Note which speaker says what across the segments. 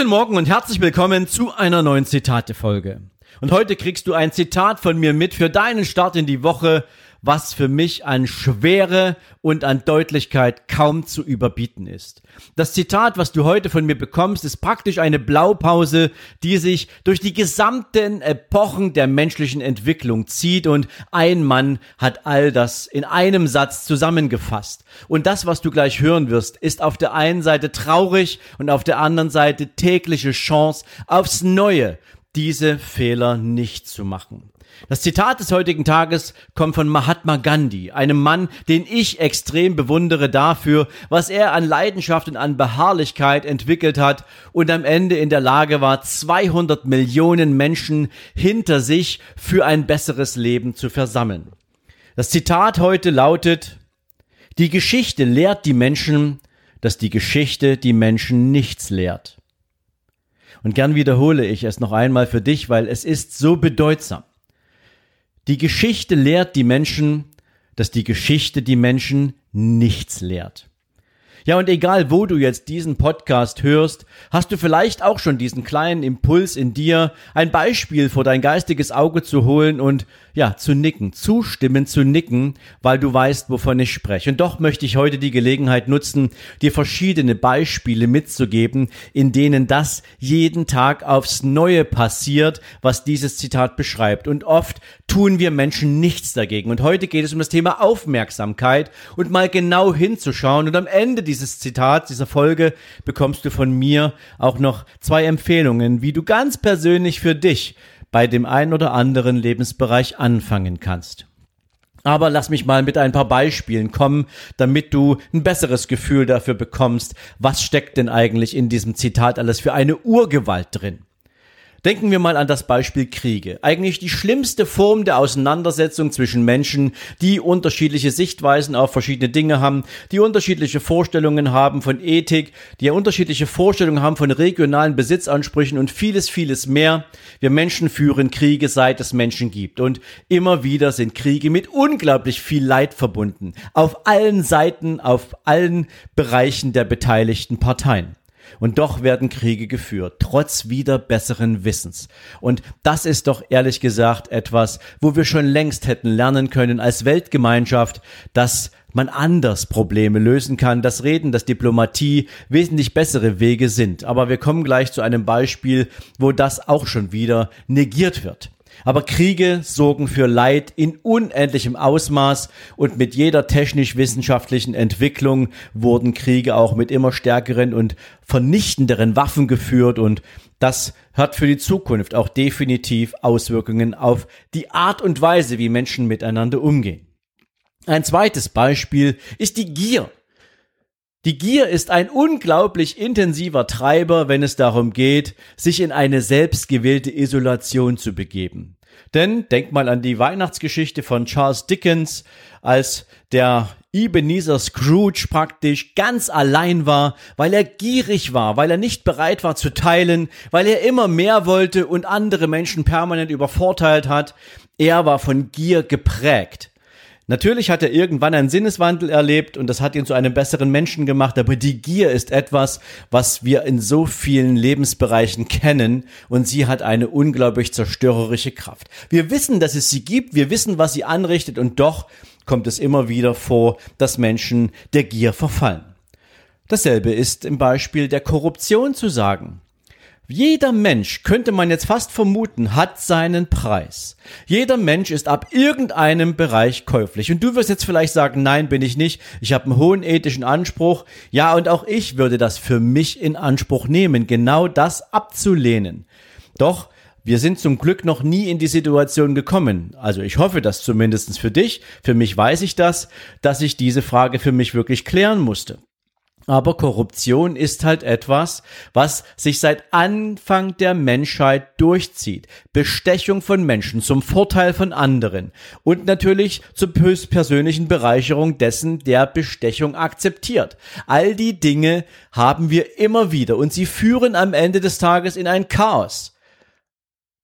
Speaker 1: Guten Morgen und herzlich willkommen zu einer neuen Zitate-Folge. Und heute kriegst du ein Zitat von mir mit für deinen Start in die Woche, was für mich an Schwere und an Deutlichkeit kaum zu überbieten ist. Das Zitat, was du heute von mir bekommst, ist praktisch eine Blaupause, die sich durch die gesamten Epochen der menschlichen Entwicklung zieht und ein Mann hat all das in einem Satz zusammengefasst. Und das, was du gleich hören wirst, ist auf der einen Seite traurig und auf der anderen Seite tägliche Chance aufs Neue, diese Fehler nicht zu machen. Das Zitat des heutigen Tages kommt von Mahatma Gandhi, einem Mann, den ich extrem bewundere dafür, was er an Leidenschaft und an Beharrlichkeit entwickelt hat und am Ende in der Lage war, 200 Millionen Menschen hinter sich für ein besseres Leben zu versammeln. Das Zitat heute lautet, die Geschichte lehrt die Menschen, dass die Geschichte die Menschen nichts lehrt. Und gern wiederhole ich es noch einmal für dich, weil es ist so bedeutsam. Die Geschichte lehrt die Menschen, dass die Geschichte die Menschen nichts lehrt. Ja, und egal wo du jetzt diesen Podcast hörst, hast du vielleicht auch schon diesen kleinen Impuls in dir, ein Beispiel vor dein geistiges Auge zu holen und ja, zu nicken, zustimmen zu nicken, weil du weißt, wovon ich spreche. Und doch möchte ich heute die Gelegenheit nutzen, dir verschiedene Beispiele mitzugeben, in denen das jeden Tag aufs Neue passiert, was dieses Zitat beschreibt. Und oft tun wir Menschen nichts dagegen. Und heute geht es um das Thema Aufmerksamkeit und mal genau hinzuschauen. Und am Ende dieses Zitats, dieser Folge, bekommst du von mir auch noch zwei Empfehlungen, wie du ganz persönlich für dich bei dem einen oder anderen Lebensbereich anfangen kannst. Aber lass mich mal mit ein paar Beispielen kommen, damit du ein besseres Gefühl dafür bekommst, was steckt denn eigentlich in diesem Zitat alles für eine Urgewalt drin. Denken wir mal an das Beispiel Kriege. Eigentlich die schlimmste Form der Auseinandersetzung zwischen Menschen, die unterschiedliche Sichtweisen auf verschiedene Dinge haben, die unterschiedliche Vorstellungen haben von Ethik, die unterschiedliche Vorstellungen haben von regionalen Besitzansprüchen und vieles, vieles mehr. Wir Menschen führen Kriege, seit es Menschen gibt. Und immer wieder sind Kriege mit unglaublich viel Leid verbunden. Auf allen Seiten, auf allen Bereichen der beteiligten Parteien. Und doch werden Kriege geführt, trotz wieder besseren Wissens. Und das ist doch ehrlich gesagt etwas, wo wir schon längst hätten lernen können als Weltgemeinschaft, dass man anders Probleme lösen kann, dass Reden, dass Diplomatie wesentlich bessere Wege sind. Aber wir kommen gleich zu einem Beispiel, wo das auch schon wieder negiert wird. Aber Kriege sorgen für Leid in unendlichem Ausmaß und mit jeder technisch-wissenschaftlichen Entwicklung wurden Kriege auch mit immer stärkeren und vernichtenderen Waffen geführt und das hat für die Zukunft auch definitiv Auswirkungen auf die Art und Weise, wie Menschen miteinander umgehen. Ein zweites Beispiel ist die Gier. Die Gier ist ein unglaublich intensiver Treiber, wenn es darum geht, sich in eine selbstgewählte Isolation zu begeben. Denn denk mal an die Weihnachtsgeschichte von Charles Dickens, als der Ebenezer Scrooge praktisch ganz allein war, weil er gierig war, weil er nicht bereit war zu teilen, weil er immer mehr wollte und andere Menschen permanent übervorteilt hat. Er war von Gier geprägt. Natürlich hat er irgendwann einen Sinneswandel erlebt und das hat ihn zu einem besseren Menschen gemacht, aber die Gier ist etwas, was wir in so vielen Lebensbereichen kennen und sie hat eine unglaublich zerstörerische Kraft. Wir wissen, dass es sie gibt, wir wissen, was sie anrichtet und doch kommt es immer wieder vor, dass Menschen der Gier verfallen. Dasselbe ist im Beispiel der Korruption zu sagen. Jeder Mensch, könnte man jetzt fast vermuten, hat seinen Preis. Jeder Mensch ist ab irgendeinem Bereich käuflich. Und du wirst jetzt vielleicht sagen, nein, bin ich nicht. Ich habe einen hohen ethischen Anspruch. Ja, und auch ich würde das für mich in Anspruch nehmen, genau das abzulehnen. Doch wir sind zum Glück noch nie in die Situation gekommen. Also ich hoffe das zumindest für dich. Für mich weiß ich das, dass ich diese Frage für mich wirklich klären musste. Aber Korruption ist halt etwas, was sich seit Anfang der Menschheit durchzieht. Bestechung von Menschen zum Vorteil von anderen und natürlich zur höchstpersönlichen Bereicherung dessen, der Bestechung akzeptiert. All die Dinge haben wir immer wieder und sie führen am Ende des Tages in ein Chaos.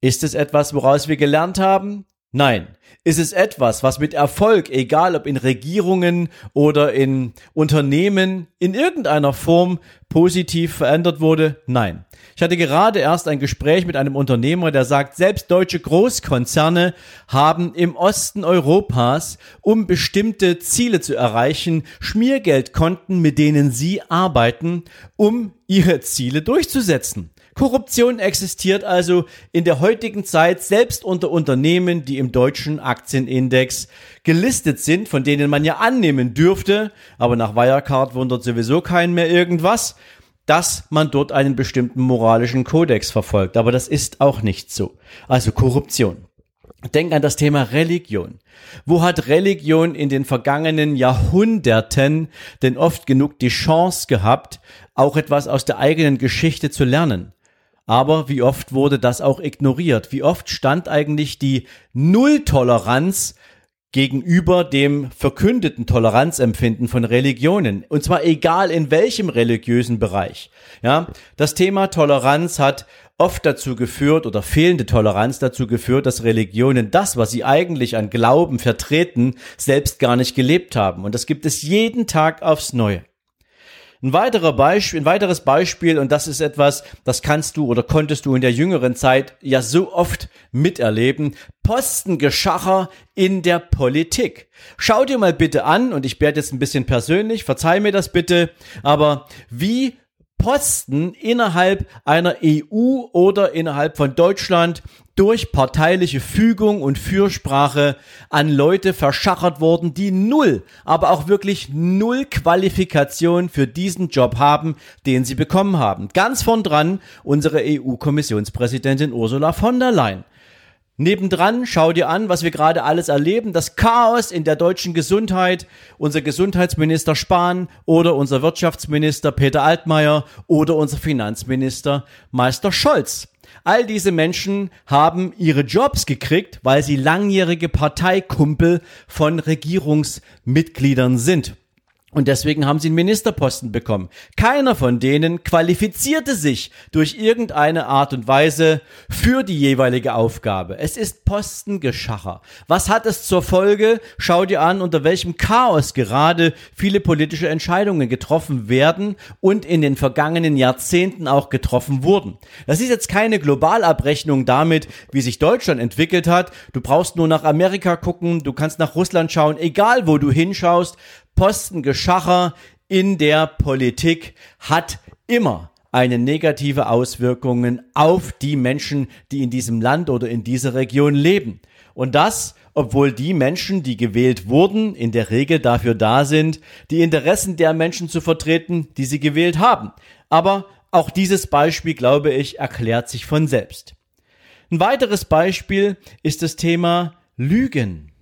Speaker 1: Ist es etwas, woraus wir gelernt haben? Nein. Ist es etwas, was mit Erfolg, egal ob in Regierungen oder in Unternehmen, in irgendeiner Form positiv verändert wurde? Nein. Ich hatte gerade erst ein Gespräch mit einem Unternehmer, der sagt, selbst deutsche Großkonzerne haben im Osten Europas, um bestimmte Ziele zu erreichen, Schmiergeldkonten, mit denen sie arbeiten, um ihre Ziele durchzusetzen. Korruption existiert also in der heutigen Zeit selbst unter Unternehmen, die im deutschen Aktienindex gelistet sind, von denen man ja annehmen dürfte, aber nach Wirecard wundert sowieso keinen mehr irgendwas, dass man dort einen bestimmten moralischen Kodex verfolgt. Aber das ist auch nicht so. Also Korruption. Denk an das Thema Religion. Wo hat Religion in den vergangenen Jahrhunderten denn oft genug die Chance gehabt, auch etwas aus der eigenen Geschichte zu lernen? Aber wie oft wurde das auch ignoriert? Wie oft stand eigentlich die Nulltoleranz gegenüber dem verkündeten Toleranzempfinden von Religionen. Und zwar egal in welchem religiösen Bereich. Ja, das Thema Toleranz hat oft dazu geführt oder fehlende Toleranz dazu geführt, dass Religionen das, was sie eigentlich an Glauben vertreten, selbst gar nicht gelebt haben. Und das gibt es jeden Tag aufs Neue. Ein weiterer Beispiel, ein weiteres Beispiel, und das ist etwas, das kannst du oder konntest du in der jüngeren Zeit ja so oft miterleben. Postengeschacher in der Politik. Schau dir mal bitte an, und ich werde jetzt ein bisschen persönlich, verzeih mir das bitte, aber wie Posten innerhalb einer EU oder innerhalb von Deutschland durch parteiliche Fügung und Fürsprache an Leute verschachert worden, die null, aber auch wirklich null Qualifikation für diesen Job haben, den sie bekommen haben. Ganz von dran unsere EU-Kommissionspräsidentin Ursula von der Leyen. Nebendran, schau dir an, was wir gerade alles erleben. Das Chaos in der deutschen Gesundheit. Unser Gesundheitsminister Spahn oder unser Wirtschaftsminister Peter Altmaier oder unser Finanzminister Meister Scholz. All diese Menschen haben ihre Jobs gekriegt, weil sie langjährige Parteikumpel von Regierungsmitgliedern sind. Und deswegen haben sie einen Ministerposten bekommen. Keiner von denen qualifizierte sich durch irgendeine Art und Weise für die jeweilige Aufgabe. Es ist Postengeschacher. Was hat es zur Folge? Schau dir an, unter welchem Chaos gerade viele politische Entscheidungen getroffen werden und in den vergangenen Jahrzehnten auch getroffen wurden. Das ist jetzt keine Globalabrechnung damit, wie sich Deutschland entwickelt hat. Du brauchst nur nach Amerika gucken, du kannst nach Russland schauen, egal wo du hinschaust. Postengeschacher in der Politik hat immer eine negative Auswirkungen auf die Menschen, die in diesem Land oder in dieser Region leben. Und das, obwohl die Menschen, die gewählt wurden, in der Regel dafür da sind, die Interessen der Menschen zu vertreten, die sie gewählt haben. Aber auch dieses Beispiel, glaube ich, erklärt sich von selbst. Ein weiteres Beispiel ist das Thema Lügen.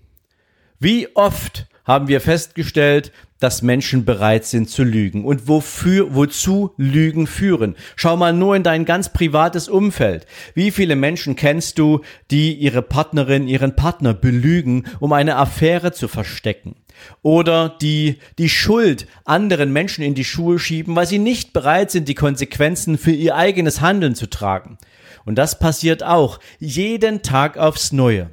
Speaker 1: Wie oft haben wir festgestellt, dass Menschen bereit sind zu lügen und wofür, wozu Lügen führen. Schau mal nur in dein ganz privates Umfeld. Wie viele Menschen kennst du, die ihre Partnerin, ihren Partner belügen, um eine Affäre zu verstecken? Oder die die Schuld anderen Menschen in die Schuhe schieben, weil sie nicht bereit sind, die Konsequenzen für ihr eigenes Handeln zu tragen. Und das passiert auch jeden Tag aufs Neue.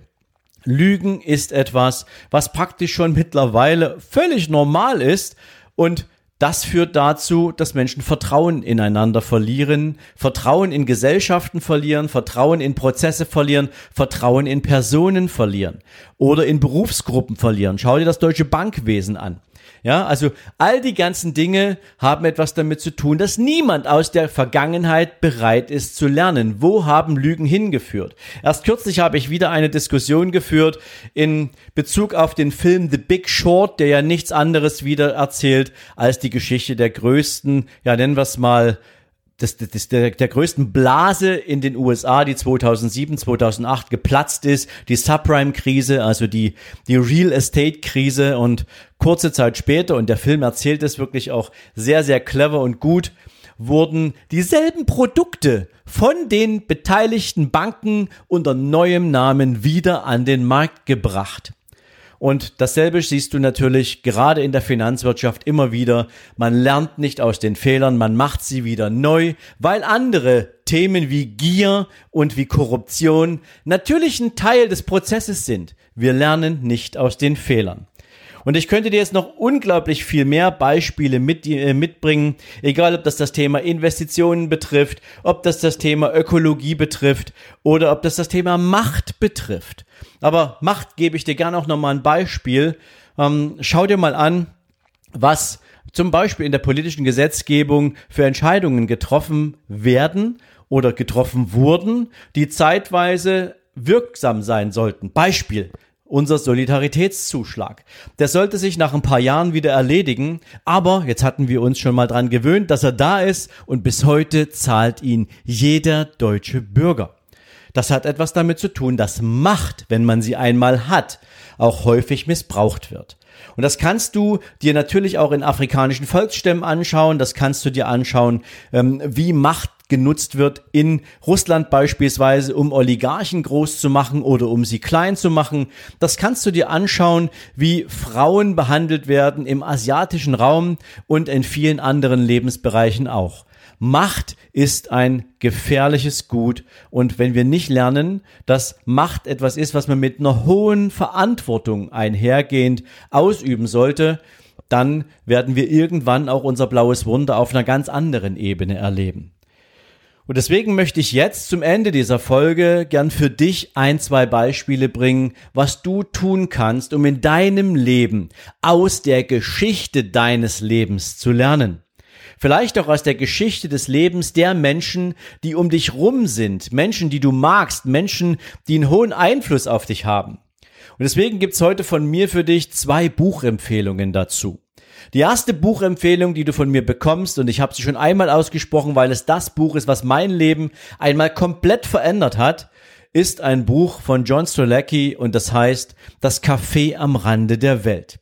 Speaker 1: Lügen ist etwas, was praktisch schon mittlerweile völlig normal ist und das führt dazu, dass Menschen Vertrauen ineinander verlieren, Vertrauen in Gesellschaften verlieren, Vertrauen in Prozesse verlieren, Vertrauen in Personen verlieren oder in Berufsgruppen verlieren. Schau dir das deutsche Bankwesen an. Ja, also all die ganzen Dinge haben etwas damit zu tun, dass niemand aus der Vergangenheit bereit ist zu lernen. Wo haben Lügen hingeführt? Erst kürzlich habe ich wieder eine Diskussion geführt in Bezug auf den Film The Big Short, der ja nichts anderes wieder erzählt als die Geschichte der größten, ja nennen wir es mal, des, des, der, der größten Blase in den USA, die 2007, 2008 geplatzt ist, die Subprime-Krise, also die, die Real Estate-Krise und kurze Zeit später, und der Film erzählt es wirklich auch sehr, sehr clever und gut, wurden dieselben Produkte von den beteiligten Banken unter neuem Namen wieder an den Markt gebracht. Und dasselbe siehst du natürlich gerade in der Finanzwirtschaft immer wieder. Man lernt nicht aus den Fehlern, man macht sie wieder neu, weil andere Themen wie Gier und wie Korruption natürlich ein Teil des Prozesses sind. Wir lernen nicht aus den Fehlern. Und ich könnte dir jetzt noch unglaublich viel mehr Beispiele mit, äh, mitbringen, egal ob das das Thema Investitionen betrifft, ob das das Thema Ökologie betrifft oder ob das das Thema Macht betrifft. Aber Macht gebe ich dir gerne auch nochmal ein Beispiel. Ähm, schau dir mal an, was zum Beispiel in der politischen Gesetzgebung für Entscheidungen getroffen werden oder getroffen wurden, die zeitweise wirksam sein sollten. Beispiel unser Solidaritätszuschlag. Der sollte sich nach ein paar Jahren wieder erledigen, aber jetzt hatten wir uns schon mal dran gewöhnt, dass er da ist und bis heute zahlt ihn jeder deutsche Bürger. Das hat etwas damit zu tun, dass Macht, wenn man sie einmal hat, auch häufig missbraucht wird. Und das kannst du dir natürlich auch in afrikanischen Volksstämmen anschauen. Das kannst du dir anschauen, ähm, wie Macht genutzt wird in Russland beispielsweise, um Oligarchen groß zu machen oder um sie klein zu machen. Das kannst du dir anschauen, wie Frauen behandelt werden im asiatischen Raum und in vielen anderen Lebensbereichen auch. Macht ist ein gefährliches Gut und wenn wir nicht lernen, dass Macht etwas ist, was man mit einer hohen Verantwortung einhergehend ausüben sollte, dann werden wir irgendwann auch unser blaues Wunder auf einer ganz anderen Ebene erleben. Und deswegen möchte ich jetzt zum Ende dieser Folge gern für dich ein, zwei Beispiele bringen, was du tun kannst, um in deinem Leben aus der Geschichte deines Lebens zu lernen. Vielleicht auch aus der Geschichte des Lebens der Menschen, die um dich rum sind, Menschen, die du magst, Menschen, die einen hohen Einfluss auf dich haben. Und deswegen gibt's heute von mir für dich zwei Buchempfehlungen dazu. Die erste Buchempfehlung, die du von mir bekommst, und ich habe sie schon einmal ausgesprochen, weil es das Buch ist, was mein Leben einmal komplett verändert hat, ist ein Buch von John Strelacki und das heißt Das Café am Rande der Welt.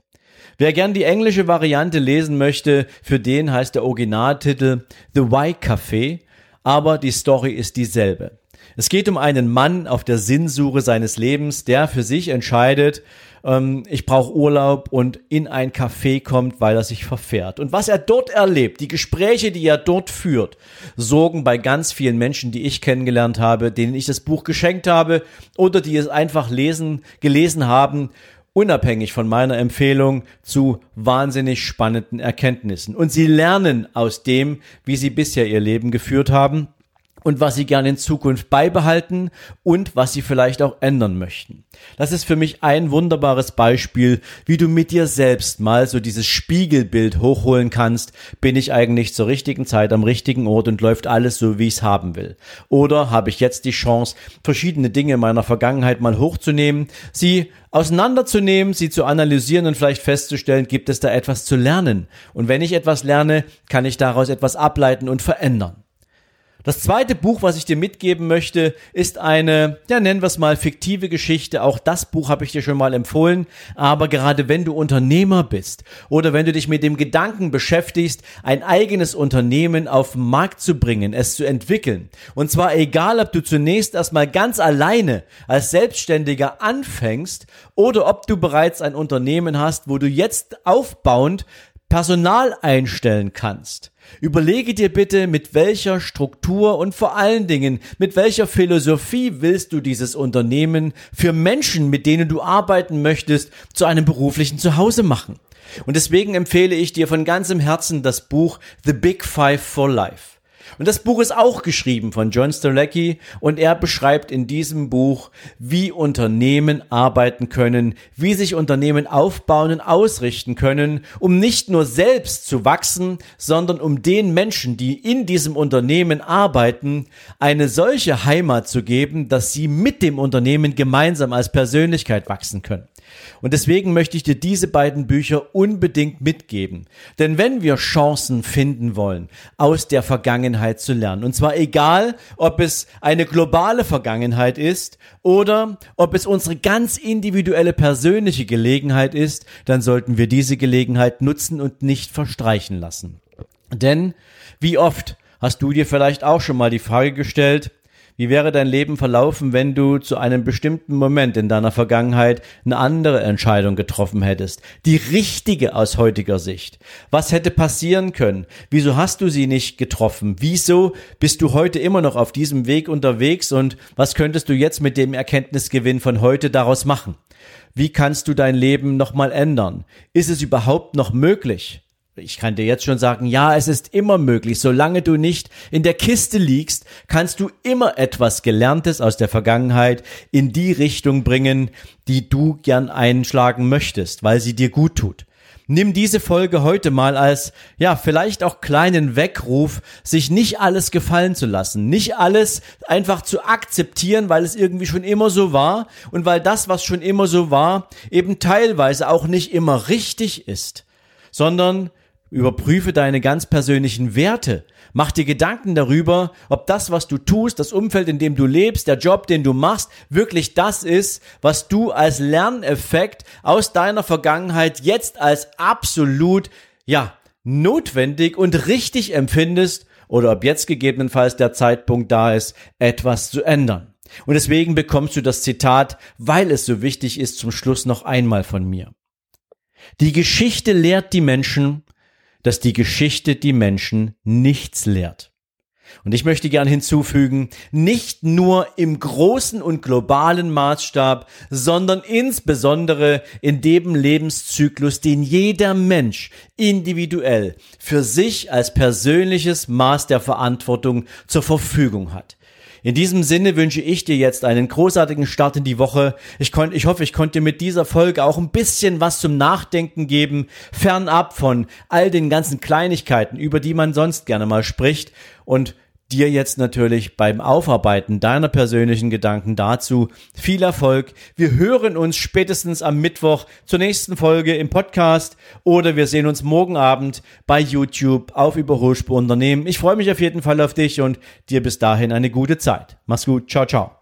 Speaker 1: Wer gern die englische Variante lesen möchte, für den heißt der Originaltitel The Y Café, aber die Story ist dieselbe. Es geht um einen Mann auf der Sinnsuche seines Lebens, der für sich entscheidet, ähm, ich brauche Urlaub und in ein Café kommt, weil er sich verfährt. Und was er dort erlebt, die Gespräche, die er dort führt, sorgen bei ganz vielen Menschen, die ich kennengelernt habe, denen ich das Buch geschenkt habe oder die es einfach lesen, gelesen haben, unabhängig von meiner Empfehlung zu wahnsinnig spannenden Erkenntnissen. Und sie lernen aus dem, wie sie bisher ihr Leben geführt haben und was sie gerne in Zukunft beibehalten und was sie vielleicht auch ändern möchten. Das ist für mich ein wunderbares Beispiel, wie du mit dir selbst mal so dieses Spiegelbild hochholen kannst. Bin ich eigentlich zur richtigen Zeit am richtigen Ort und läuft alles so, wie ich es haben will? Oder habe ich jetzt die Chance, verschiedene Dinge meiner Vergangenheit mal hochzunehmen, sie auseinanderzunehmen, sie zu analysieren und vielleicht festzustellen, gibt es da etwas zu lernen? Und wenn ich etwas lerne, kann ich daraus etwas ableiten und verändern. Das zweite Buch, was ich dir mitgeben möchte, ist eine, ja nennen wir es mal fiktive Geschichte. Auch das Buch habe ich dir schon mal empfohlen. Aber gerade wenn du Unternehmer bist oder wenn du dich mit dem Gedanken beschäftigst, ein eigenes Unternehmen auf den Markt zu bringen, es zu entwickeln. Und zwar egal, ob du zunächst erstmal ganz alleine als Selbstständiger anfängst oder ob du bereits ein Unternehmen hast, wo du jetzt aufbauend Personal einstellen kannst. Überlege dir bitte, mit welcher Struktur und vor allen Dingen mit welcher Philosophie willst du dieses Unternehmen für Menschen, mit denen du arbeiten möchtest, zu einem beruflichen Zuhause machen. Und deswegen empfehle ich dir von ganzem Herzen das Buch The Big Five for Life. Und das Buch ist auch geschrieben von John Stolecki und er beschreibt in diesem Buch, wie Unternehmen arbeiten können, wie sich Unternehmen aufbauen und ausrichten können, um nicht nur selbst zu wachsen, sondern um den Menschen, die in diesem Unternehmen arbeiten, eine solche Heimat zu geben, dass sie mit dem Unternehmen gemeinsam als Persönlichkeit wachsen können. Und deswegen möchte ich dir diese beiden Bücher unbedingt mitgeben. Denn wenn wir Chancen finden wollen, aus der Vergangenheit zu lernen, und zwar egal, ob es eine globale Vergangenheit ist oder ob es unsere ganz individuelle persönliche Gelegenheit ist, dann sollten wir diese Gelegenheit nutzen und nicht verstreichen lassen. Denn wie oft hast du dir vielleicht auch schon mal die Frage gestellt, wie wäre dein Leben verlaufen, wenn du zu einem bestimmten Moment in deiner Vergangenheit eine andere Entscheidung getroffen hättest? Die richtige aus heutiger Sicht. Was hätte passieren können? Wieso hast du sie nicht getroffen? Wieso bist du heute immer noch auf diesem Weg unterwegs und was könntest du jetzt mit dem Erkenntnisgewinn von heute daraus machen? Wie kannst du dein Leben nochmal ändern? Ist es überhaupt noch möglich? Ich kann dir jetzt schon sagen, ja, es ist immer möglich. Solange du nicht in der Kiste liegst, kannst du immer etwas Gelerntes aus der Vergangenheit in die Richtung bringen, die du gern einschlagen möchtest, weil sie dir gut tut. Nimm diese Folge heute mal als, ja, vielleicht auch kleinen Weckruf, sich nicht alles gefallen zu lassen, nicht alles einfach zu akzeptieren, weil es irgendwie schon immer so war und weil das, was schon immer so war, eben teilweise auch nicht immer richtig ist, sondern Überprüfe deine ganz persönlichen Werte. Mach dir Gedanken darüber, ob das, was du tust, das Umfeld, in dem du lebst, der Job, den du machst, wirklich das ist, was du als Lerneffekt aus deiner Vergangenheit jetzt als absolut, ja, notwendig und richtig empfindest oder ob jetzt gegebenenfalls der Zeitpunkt da ist, etwas zu ändern. Und deswegen bekommst du das Zitat, weil es so wichtig ist, zum Schluss noch einmal von mir. Die Geschichte lehrt die Menschen, dass die Geschichte die Menschen nichts lehrt. Und ich möchte gern hinzufügen, nicht nur im großen und globalen Maßstab, sondern insbesondere in dem Lebenszyklus, den jeder Mensch individuell für sich als persönliches Maß der Verantwortung zur Verfügung hat. In diesem Sinne wünsche ich dir jetzt einen großartigen Start in die Woche. Ich, kon, ich hoffe, ich konnte mit dieser Folge auch ein bisschen was zum Nachdenken geben, fernab von all den ganzen Kleinigkeiten, über die man sonst gerne mal spricht und dir jetzt natürlich beim Aufarbeiten deiner persönlichen Gedanken dazu viel Erfolg. Wir hören uns spätestens am Mittwoch zur nächsten Folge im Podcast oder wir sehen uns morgen Abend bei YouTube auf Überholspur Unternehmen. Ich freue mich auf jeden Fall auf dich und dir bis dahin eine gute Zeit. Mach's gut. Ciao, ciao.